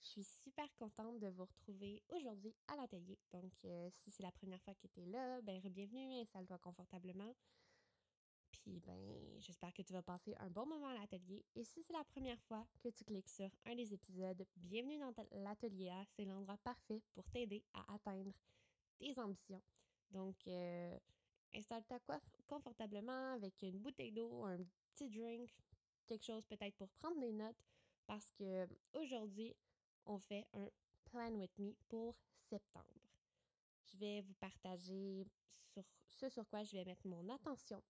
Je suis super contente de vous retrouver aujourd'hui à l'atelier. Donc, euh, si c'est la première fois que tu es là, ben, bienvenue, installe-toi confortablement. Puis, ben, j'espère que tu vas passer un bon moment à l'atelier. Et si c'est la première fois que tu cliques sur un des épisodes, bienvenue dans l'atelier A. C'est l'endroit parfait pour t'aider à atteindre tes ambitions. Donc, euh, installe-toi confortablement avec une bouteille d'eau, un petit drink, quelque chose peut-être pour prendre des notes parce que aujourd'hui, on fait un plan with me pour septembre. Je vais vous partager sur ce sur quoi je vais mettre mon attention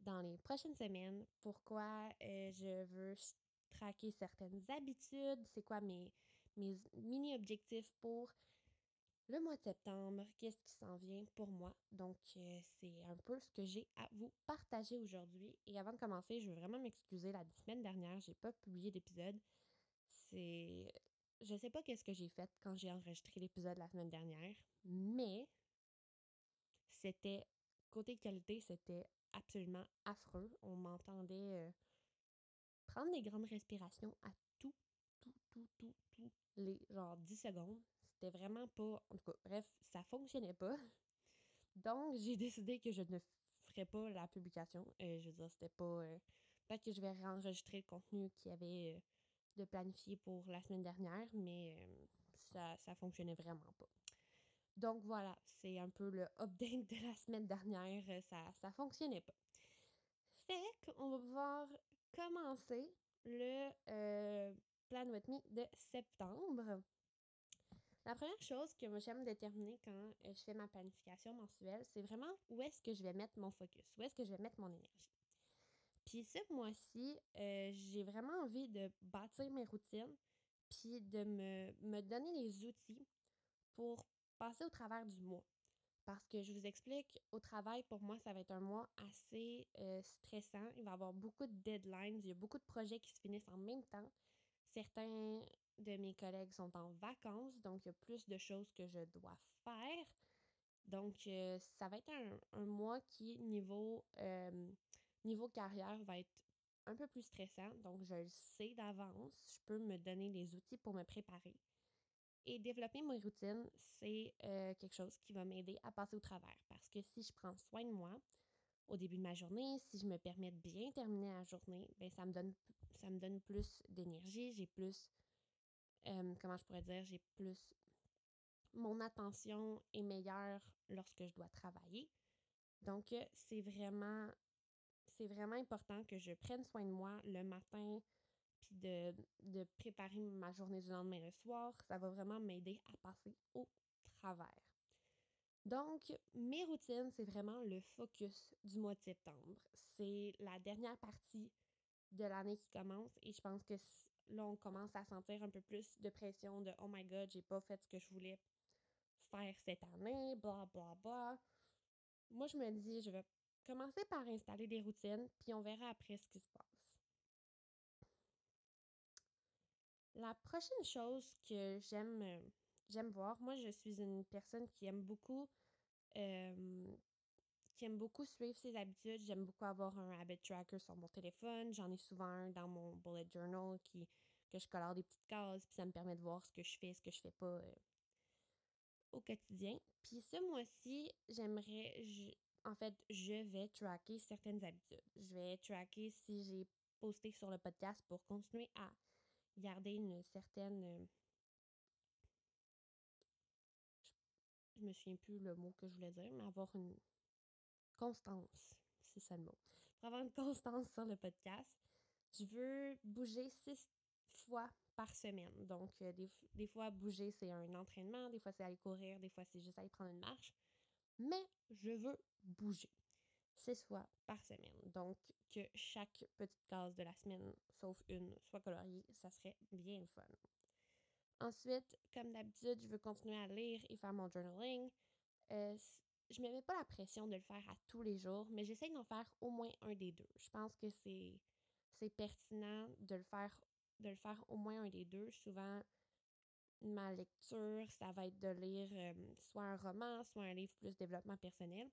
dans les prochaines semaines, pourquoi euh, je veux traquer certaines habitudes, c'est quoi mes, mes mini-objectifs pour le mois de septembre, qu'est-ce qui s'en vient pour moi. Donc, euh, c'est un peu ce que j'ai à vous partager aujourd'hui. Et avant de commencer, je veux vraiment m'excuser. La semaine dernière, j'ai pas publié d'épisode. C'est. Je sais pas qu'est-ce que j'ai fait quand j'ai enregistré l'épisode la semaine dernière, mais c'était. Côté qualité, c'était absolument affreux. On m'entendait euh, prendre des grandes respirations à tout, tout, tout, tout, tout les genre 10 secondes. C'était vraiment pas. En tout cas, bref, ça fonctionnait pas. Donc, j'ai décidé que je ne ferais pas la publication. Euh, je veux dire, c'était pas. Euh, peut-être que je vais réenregistrer le contenu qu'il y avait de planifié pour la semaine dernière, mais ça, ça fonctionnait vraiment pas. Donc voilà, c'est un peu le update de la semaine dernière. Ça, ça fonctionnait pas. Fait qu'on va pouvoir commencer le Plan With Me de septembre. La première chose que j'aime déterminer quand euh, je fais ma planification mensuelle, c'est vraiment où est-ce que je vais mettre mon focus, où est-ce que je vais mettre mon énergie. Puis ce mois-ci, euh, j'ai vraiment envie de bâtir mes routines, puis de me, me, donner les outils pour passer au travers du mois. Parce que je vous explique, au travail, pour moi, ça va être un mois assez euh, stressant. Il va y avoir beaucoup de deadlines, il y a beaucoup de projets qui se finissent en même temps. Certains de mes collègues sont en vacances, donc il y a plus de choses que je dois faire. Donc, euh, ça va être un, mois qui, niveau, niveau carrière, va être un peu plus stressant. Donc, je le sais d'avance. Je peux me donner les outils pour me préparer. Et développer mes routines, c'est euh, quelque chose qui va m'aider à passer au travers. Parce que si je prends soin de moi, au début de ma journée, si je me permets de bien terminer la journée, ben ça me donne ça me donne plus d'énergie, j'ai plus comment je pourrais dire, j'ai plus mon attention est meilleure lorsque je dois travailler. Donc euh, c'est vraiment c'est vraiment important que je prenne soin de moi le matin puis de, de préparer ma journée du lendemain le soir, ça va vraiment m'aider à passer au travers. Donc, mes routines, c'est vraiment le focus du mois de septembre. C'est la dernière partie de l'année qui commence et je pense que là, on commence à sentir un peu plus de pression de Oh my god, j'ai pas fait ce que je voulais faire cette année, bla bla bla. Moi, je me dis, je vais commencer par installer des routines, puis on verra après ce qui se passe. La prochaine chose que j'aime euh, j'aime voir. Moi, je suis une personne qui aime beaucoup qui aime beaucoup suivre ses habitudes. J'aime beaucoup avoir un habit tracker sur mon téléphone. J'en ai souvent un dans mon bullet journal qui que je colore des petites cases, puis ça me permet de voir ce que je fais, ce que je fais pas euh, au quotidien. Puis ce mois-ci, j'aimerais, en fait, je vais tracker certaines habitudes. Je vais tracker si j'ai posté sur le podcast pour continuer à garder une certaine euh, je me souviens plus le mot que je voulais dire, mais avoir une constance, c'est ça le mot. Pour avoir une constance sur le podcast, je veux bouger six fois par semaine. Donc, euh, des, fois, bouger, c'est un entraînement, des fois, c'est aller courir, des fois, c'est juste aller prendre une marche. Mais je veux bouger six fois par semaine. Donc, que chaque petite case de la semaine, sauf une, soit coloriée, ça serait bien fun. Ensuite, comme d'habitude, je veux continuer à lire et faire mon journaling. Euh, je ne me mets pas la pression de le faire à tous les jours, mais j'essaie d'en faire au moins un des deux. Je pense que c'est, c'est pertinent de le, faire, de le faire au moins un des deux. Souvent, ma lecture, ça va être de lire euh, soit un roman, soit un livre plus développement personnel,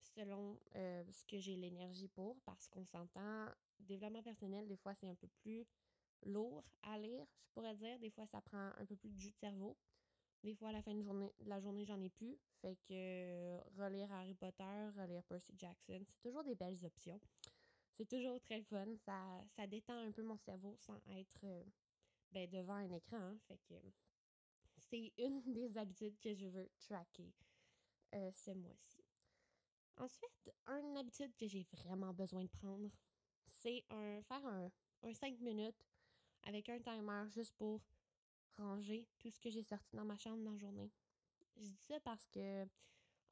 selon euh, ce que j'ai l'énergie pour, parce qu'on s'entend, développement personnel, des fois, c'est un peu plus lourd à lire, je pourrais dire. Des fois, ça prend un peu plus de jus de cerveau. Des fois, à la fin de, journée, la journée, j'en ai plus. Fait que relire Harry Potter, relire Percy Jackson, c'est toujours des belles options. C'est toujours très fun. Ça, ça détend un peu mon cerveau sans être euh, ben, devant un écran. Hein. Fait que c'est une des habitudes que je veux tracker euh, ce mois-ci. Ensuite, une habitude que j'ai vraiment besoin de prendre, c'est un, faire un, un 5 minutes avec un timer juste pour ranger tout ce que j'ai sorti dans ma chambre dans la journée. Je dis ça parce que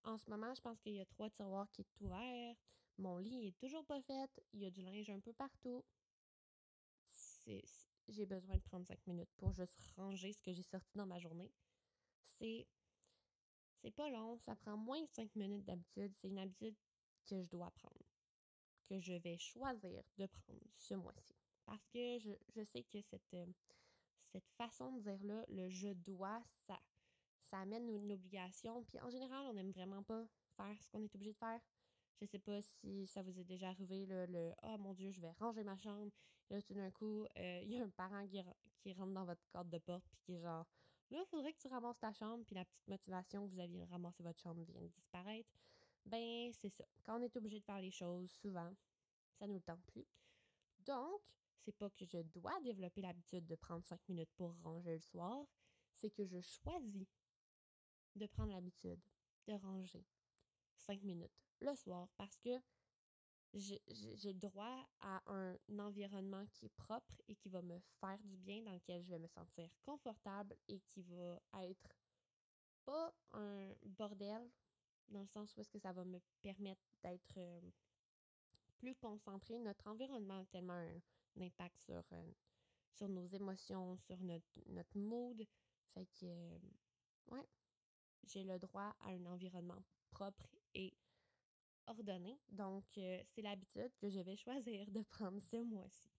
en ce moment, je pense qu'il y a trois tiroirs qui sont ouverts. Mon lit est toujours pas fait. Il y a du linge un peu partout. J'ai besoin de prendre cinq minutes pour juste ranger ce que j'ai sorti dans ma journée. C'est c'est pas long, ça prend moins de cinq minutes d'habitude. C'est une habitude que je dois prendre, que je vais choisir de prendre ce mois-ci. Parce que je, je sais que cette, euh, cette façon de dire-là, le je dois, ça, ça amène une obligation. Puis en général, on n'aime vraiment pas faire ce qu'on est obligé de faire. Je sais pas si ça vous est déjà arrivé, le Oh mon Dieu, je vais ranger ma chambre. Là, tout d'un coup, euh, il y a un parent qui, qui, rentre dans votre cadre de porte, puis qui est genre Là, il faudrait que tu ramasses ta chambre, puis la petite motivation que vous aviez de ramasser votre chambre vient de disparaître. Ben, c'est ça. Quand on est obligé de faire les choses, souvent, ça ne nous tente plus. Donc, c'est pas que je dois développer l'habitude de prendre cinq minutes pour ranger le soir, c'est que je choisis de prendre l'habitude de ranger cinq minutes le soir parce que j'ai le droit à un environnement qui est propre et qui va me faire du bien, dans lequel je vais me sentir confortable et qui va être pas un bordel, dans le sens où est-ce que ça va me permettre d'être euh, plus concentré. Notre environnement a tellement un, impact sur, euh, sur nos émotions, sur notre, notre mood. Fait que, euh, ouais, j'ai le droit à un environnement propre et ordonné. Donc, euh, c'est l'habitude que je vais choisir de prendre ce mois-ci.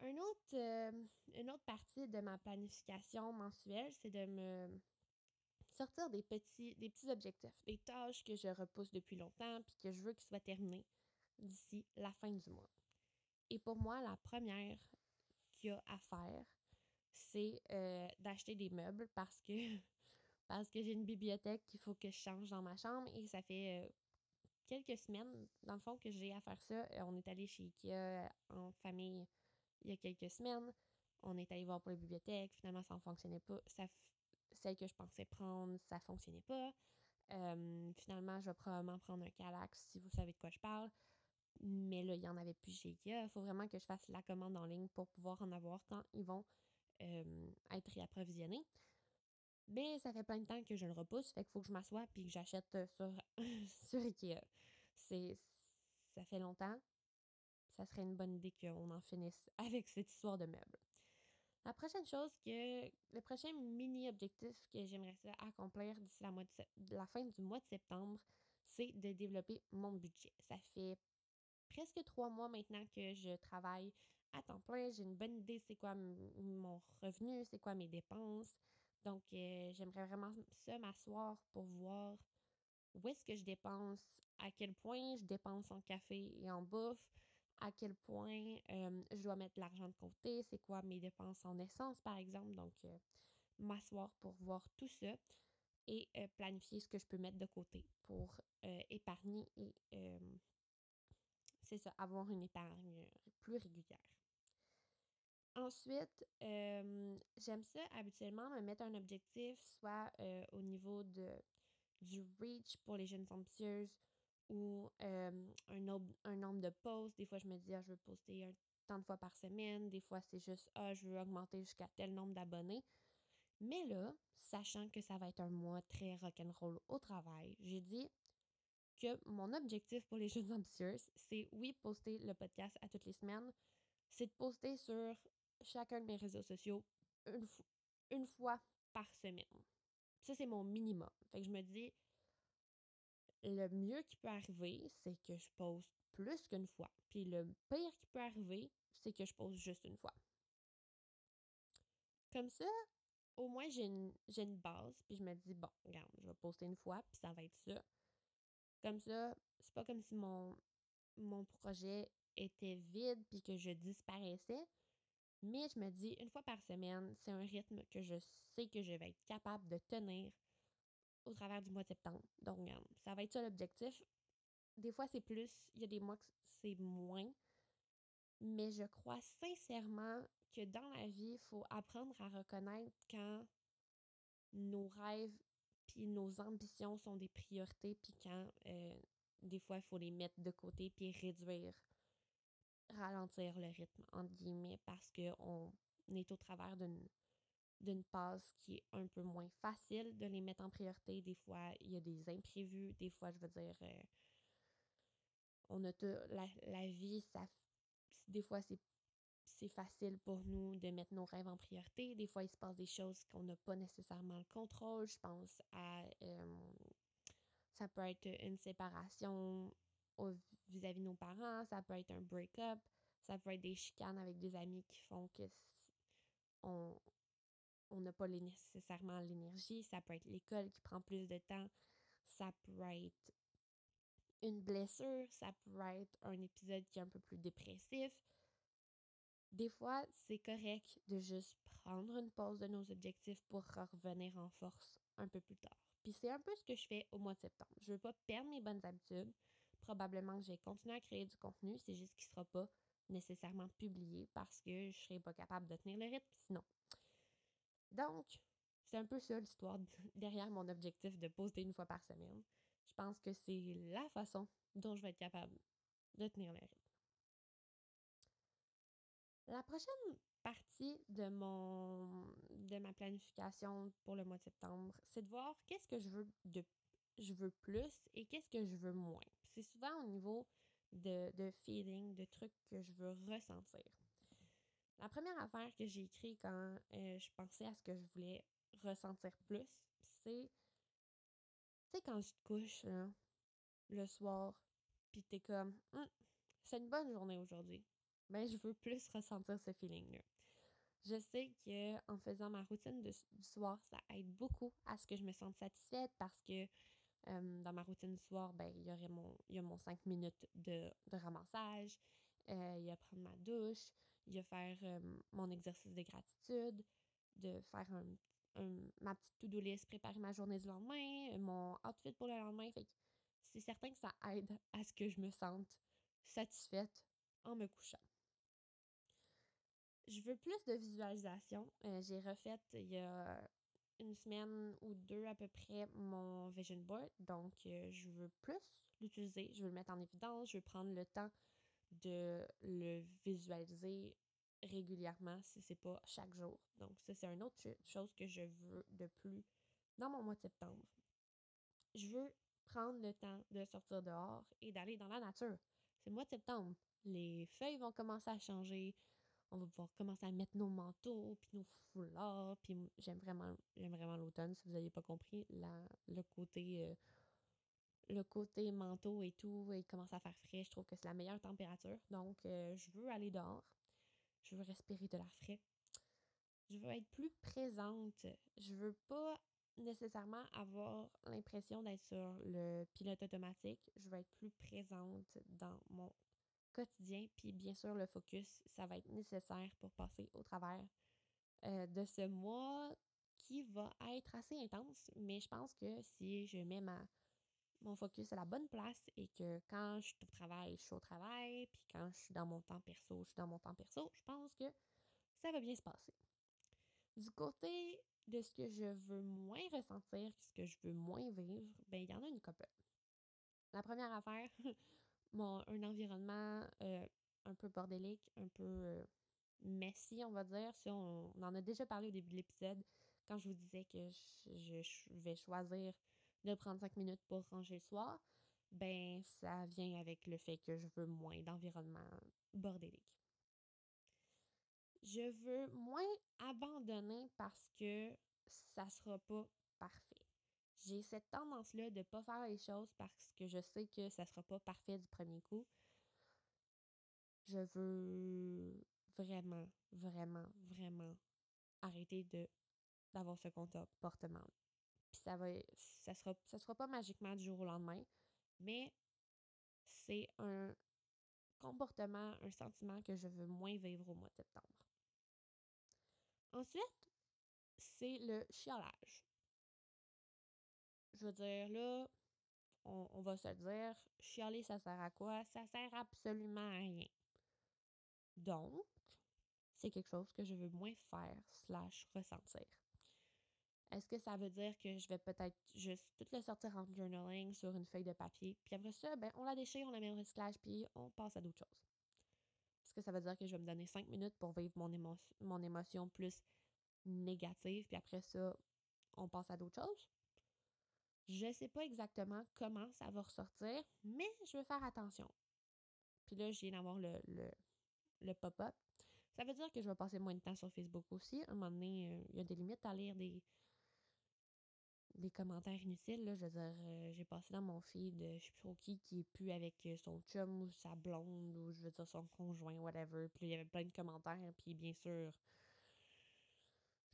Un autre, une autre partie de ma planification mensuelle, c'est de me sortir des petits, des petits objectifs, des tâches que je repousse depuis longtemps puis que je veux qu'ils soient terminés d'ici la fin du mois. Et pour moi, la première qu'il y a à faire, c'est euh, d'acheter des meubles parce que parce que j'ai une bibliothèque qu'il faut que je change dans ma chambre et ça fait quelques semaines, dans le fond, que j'ai à faire ça. On est allé chez Ikea en famille il y a quelques semaines. On est allé voir pour la bibliothèque. Finalement, ça ne fonctionnait pas. Ça, celle que je pensais prendre, ça ne fonctionnait pas. finalement, je vais probablement prendre un Calax si vous savez de quoi je parle. Mais là, il n'y en avait plus chez Ikea. Il faut vraiment que je fasse la commande en ligne pour pouvoir en avoir quand ils vont être réapprovisionnés. Mais ça fait plein de temps que je le repousse, fait qu'il faut que je m'assoie puis que j'achète euh, sur, sur Ikea. C'est, ça fait longtemps. Ça serait une bonne idée qu'on en finisse avec cette histoire de meubles. La prochaine chose que. Le prochain mini-objectif que j'aimerais accomplir d'ici la, la fin du mois de septembre, c'est de développer mon budget. Ça fait presque trois mois maintenant que je travaille à temps plein. J'ai une bonne idée c'est quoi mon revenu, c'est quoi mes dépenses. Donc, euh, j'aimerais vraiment ça m'asseoir pour voir où est-ce que je dépense, à quel point je dépense en café et en bouffe, à quel point je dois mettre l'argent de côté, c'est quoi mes dépenses en essence, par exemple. Donc, euh, m'asseoir pour voir tout ça et planifier ce que je peux mettre de côté pour épargner et c'est ça, avoir une épargne plus régulière. Ensuite, j'aime ça habituellement me mettre un objectif, soit au niveau de, du reach pour les jeunes ambitieuses ou un, un, nombre de posts. Des fois, je me dis, ah, je veux poster un, tant de fois par semaine. Des fois, c'est juste, ah, je veux augmenter jusqu'à tel nombre d'abonnés. Mais là, sachant que ça va être un mois très rock'n'roll au travail, j'ai dit, que mon objectif pour les jeunes ambitieuses, c'est oui, poster le podcast à toutes les semaines, c'est de poster sur chacun de mes réseaux sociaux une, une fois par semaine. Ça, c'est mon minimum. Fait que je me dis, le mieux qui peut arriver, c'est que je poste plus qu'une fois. Puis le pire qui peut arriver, c'est que je poste juste une fois. Comme ça, au moins, j'ai une, une, base. Puis je me dis, bon, regarde, je vais poster une fois, puis ça va être ça. Comme ça, c'est pas comme si mon, mon projet était vide puis que je disparaissais. Mais je me dis, une fois par semaine, c'est un rythme que je sais que je vais être capable de tenir au travers du mois de septembre. Donc, ça va être ça l'objectif. Des fois, c'est plus, il y a des mois que c'est moins. Mais je crois sincèrement que dans la vie, il faut apprendre à reconnaître quand nos rêves puis nos ambitions sont des priorités, puis quand euh, des fois, il faut les mettre de côté puis réduire, ralentir le rythme, entre guillemets, parce qu'on est au travers d'une d'une passe qui est un peu moins facile de les mettre en priorité. Des fois, il y a des imprévus. Des fois, je veux dire, euh, on a tout, la, la vie, ça, des fois, c'est facile pour nous de mettre nos rêves en priorité. Des fois, il se passe des choses qu'on n'a pas nécessairement le contrôle. Je pense à... Euh, ça peut être une séparation vis-à-vis de nos parents, ça peut être un break-up, ça peut être des chicanes avec des amis qui font que on n'a pas nécessairement l'énergie, ça peut être l'école qui prend plus de temps, ça peut être une blessure, ça peut être un épisode qui est un peu plus dépressif, des fois, c'est correct de juste prendre une pause de nos objectifs pour revenir en force un peu plus tard. Puis c'est un peu ce que je fais au mois de septembre. Je veux pas perdre mes bonnes habitudes. Probablement que je vais continuer à créer du contenu, c'est juste qu'il sera pas nécessairement publié parce que je serai pas capable de tenir le rythme sinon. Donc, c'est un peu ça l'histoire derrière mon objectif de poster une fois par semaine. Je pense que c'est la façon dont je vais être capable de tenir le rythme. La prochaine partie de mon de ma planification pour le mois de septembre, c'est de voir qu'est-ce que je veux de je veux plus et qu'est-ce que je veux moins? C'est souvent au niveau de, de feeling, de trucs que je veux ressentir. La première affaire que j'ai écrit quand euh, je pensais à ce que je voulais ressentir plus, c'est tu sais quand tu te couches le soir puis t'es comme hum, c'est une bonne journée aujourd'hui ben, je veux plus ressentir ce feeling-là. Je sais que en faisant ma routine du soir, ça aide beaucoup à ce que je me sente satisfaite parce que euh, dans ma routine du soir, ben, il y aurait mon, il y a mon 5 minutes de, ramassage, euh, il y a prendre ma douche, il y a faire euh, mon exercice de gratitude, de faire ma petite to-do list, préparer ma journée du lendemain, mon outfit pour le lendemain. Fait c'est certain que ça aide à ce que je me sente satisfaite en me couchant. Je veux plus de visualisation. J'ai refait il y a une semaine ou deux à peu près mon vision board. Donc, euh, je veux plus l'utiliser. Je veux le mettre en évidence. Je veux prendre le temps de le visualiser régulièrement si c'est pas chaque jour. Donc, ça, c'est une autre chose que je veux de plus dans mon mois de septembre. Je veux prendre le temps de sortir dehors et d'aller dans la nature. C'est le mois de septembre. Les feuilles vont commencer à changer on va pouvoir commencer à mettre nos manteaux, puis nos foulards, puis j'aime vraiment, j'aime vraiment l'automne, si vous n'avez pas compris, la, le côté... Euh, le côté manteau et tout, il commence à faire frais. Je trouve que c'est la meilleure température. Donc, euh, je veux aller dehors. Je veux respirer de l'air frais. Je veux être plus présente. Je veux pas nécessairement avoir l'impression d'être sur le pilote automatique. Je veux être plus présente dans mon quotidien. Puis bien sûr, le focus, ça va être nécessaire pour passer au travers euh, de ce mois qui va être assez intense. Mais je pense que si je mets ma, mon focus à la bonne place et que quand je suis au travail, je suis au travail, puis quand je suis dans mon temps perso, je suis dans mon temps perso, je pense que ça va bien se passer. Du côté de ce que je veux moins ressentir, ce que je veux moins vivre, ben il y en a une couple. La première affaire, un environnement euh, un peu bordélique, un peu euh, messy, on va dire. Si on, en a déjà parlé au début de l'épisode, quand je vous disais que je, vais choisir de prendre cinq minutes pour ranger le soir, ben ça vient avec le fait que je veux moins d'environnement bordélique. Je veux moins abandonner parce que ça sera pas parfait. J'ai cette tendance-là de ne pas faire les choses parce que je sais que ça ne sera pas parfait du premier coup. Je veux vraiment, vraiment, vraiment arrêter de d'avoir ce comportement. Puis ça va ça sera ça sera pas magiquement du jour au lendemain, mais c'est un comportement, un sentiment que je veux moins vivre au mois de septembre. Ensuite, c'est le chialage. Je veux dire, là, on, va se dire, chialer, ça sert à quoi? Ça sert absolument à rien. Donc, c'est quelque chose que je veux moins faire slash ressentir. Est-ce que ça veut dire que je vais peut-être juste tout le sortir en journaling sur une feuille de papier, puis après ça, ben, on la déchire, on la met au recyclage, puis on passe à d'autres choses? Est-ce que ça veut dire que je vais me donner cinq minutes pour vivre mon, mon émotion plus négative, puis après ça, on passe à d'autres choses? Je ne sais pas exactement comment ça va ressortir, mais je vais faire attention. Puis là, je viens d'avoir le, le, pop-up. Ça veut dire que je vais passer moins de temps sur Facebook aussi. À un moment donné, euh, il y a des limites à lire des, des commentaires inutiles. Là. Je veux dire, euh, j'ai passé dans mon feed, de je plus trop qui, qui est plus avec euh, son chum ou sa blonde ou je veux dire son conjoint, whatever. Puis il y avait plein de commentaires. Puis bien sûr,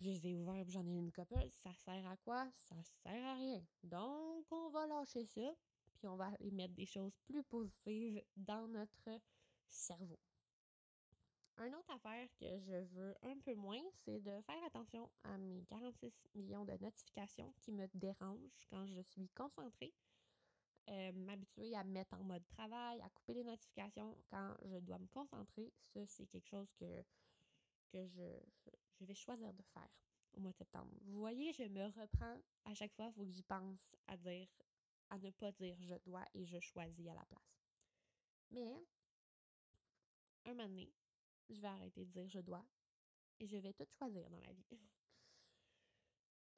je les ai ouverts j'en ai une couple. Ça sert à quoi? Ça sert à rien. Donc, on va lâcher ça. Puis on va aller mettre des choses plus positives dans notre cerveau. Une autre affaire que je veux un peu moins, c'est de faire attention à mes 46 millions de notifications qui me dérangent quand je suis concentrée. Euh, m'habituer à mettre en mode travail, à couper les notifications quand je dois me concentrer, ça c'est quelque chose que, que je vais choisir de faire au mois de septembre. Vous voyez, je me reprends à chaque fois, il faut que j'y pense à dire, à ne pas dire je dois et je choisis à la place. Mais, un moment donné, je vais arrêter de dire je dois et je vais tout choisir dans la vie.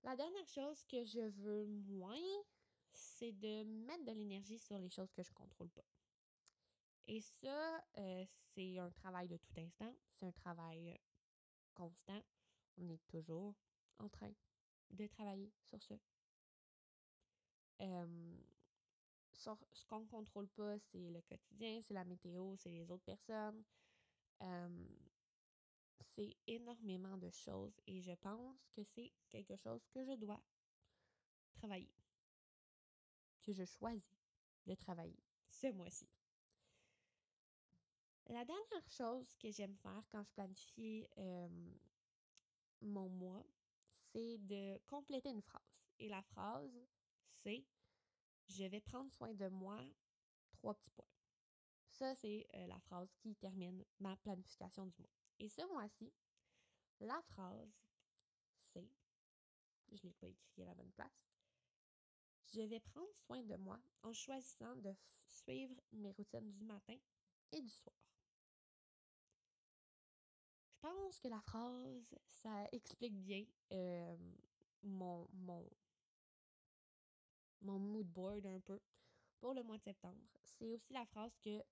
La dernière chose que je veux moins, c'est de mettre de l'énergie sur les choses que je ne contrôle pas. Et ça, euh, c'est un travail de tout instant. C'est un travail constant. On est toujours en train de travailler sur ce. ce qu'on ne contrôle pas, c'est le quotidien, c'est la météo, c'est les autres personnes. c'est énormément de choses et je pense que c'est quelque chose que je dois travailler, que je choisis de travailler ce mois-ci. La dernière chose que j'aime faire quand je planifie mon mois, c'est de compléter une phrase. Et la phrase, c'est Je vais prendre soin de moi, trois petits points. Ça, c'est la phrase qui termine ma planification du mois. Et ce mois-ci, la phrase, c'est, je ne l'ai pas écrit à la bonne place, je vais prendre soin de moi en choisissant de suivre mes routines du matin et du soir pense que la phrase, ça explique bien mon, mon, mon mood board un peu pour le mois de septembre. C'est aussi la phrase que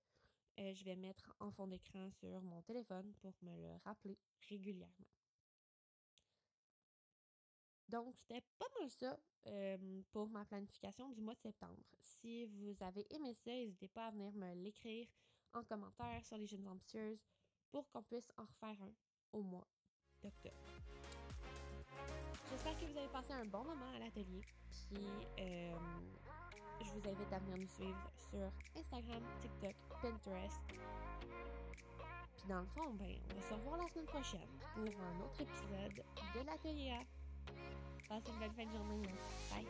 je vais mettre en fond d'écran sur mon téléphone pour me le rappeler régulièrement. Donc, c'était pas mal ça pour ma planification du mois de septembre. Si vous avez aimé ça, n'hésitez pas à venir me l'écrire en commentaire sur les jeunes ambitieuses pour qu'on puisse en refaire un au mois d'octobre. J'espère que vous avez passé un bon moment à l'atelier. Puis euh, je vous invite à venir nous suivre sur Instagram, TikTok, Pinterest. Puis dans le fond, ben, on va se revoir la semaine prochaine pour un autre épisode de l'atelier. Passez une belle fin de journée. Hein. Bye!